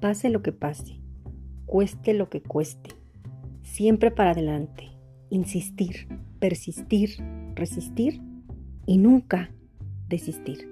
pase lo que pase, cueste lo que cueste, siempre para adelante, insistir, persistir, resistir y nunca desistir.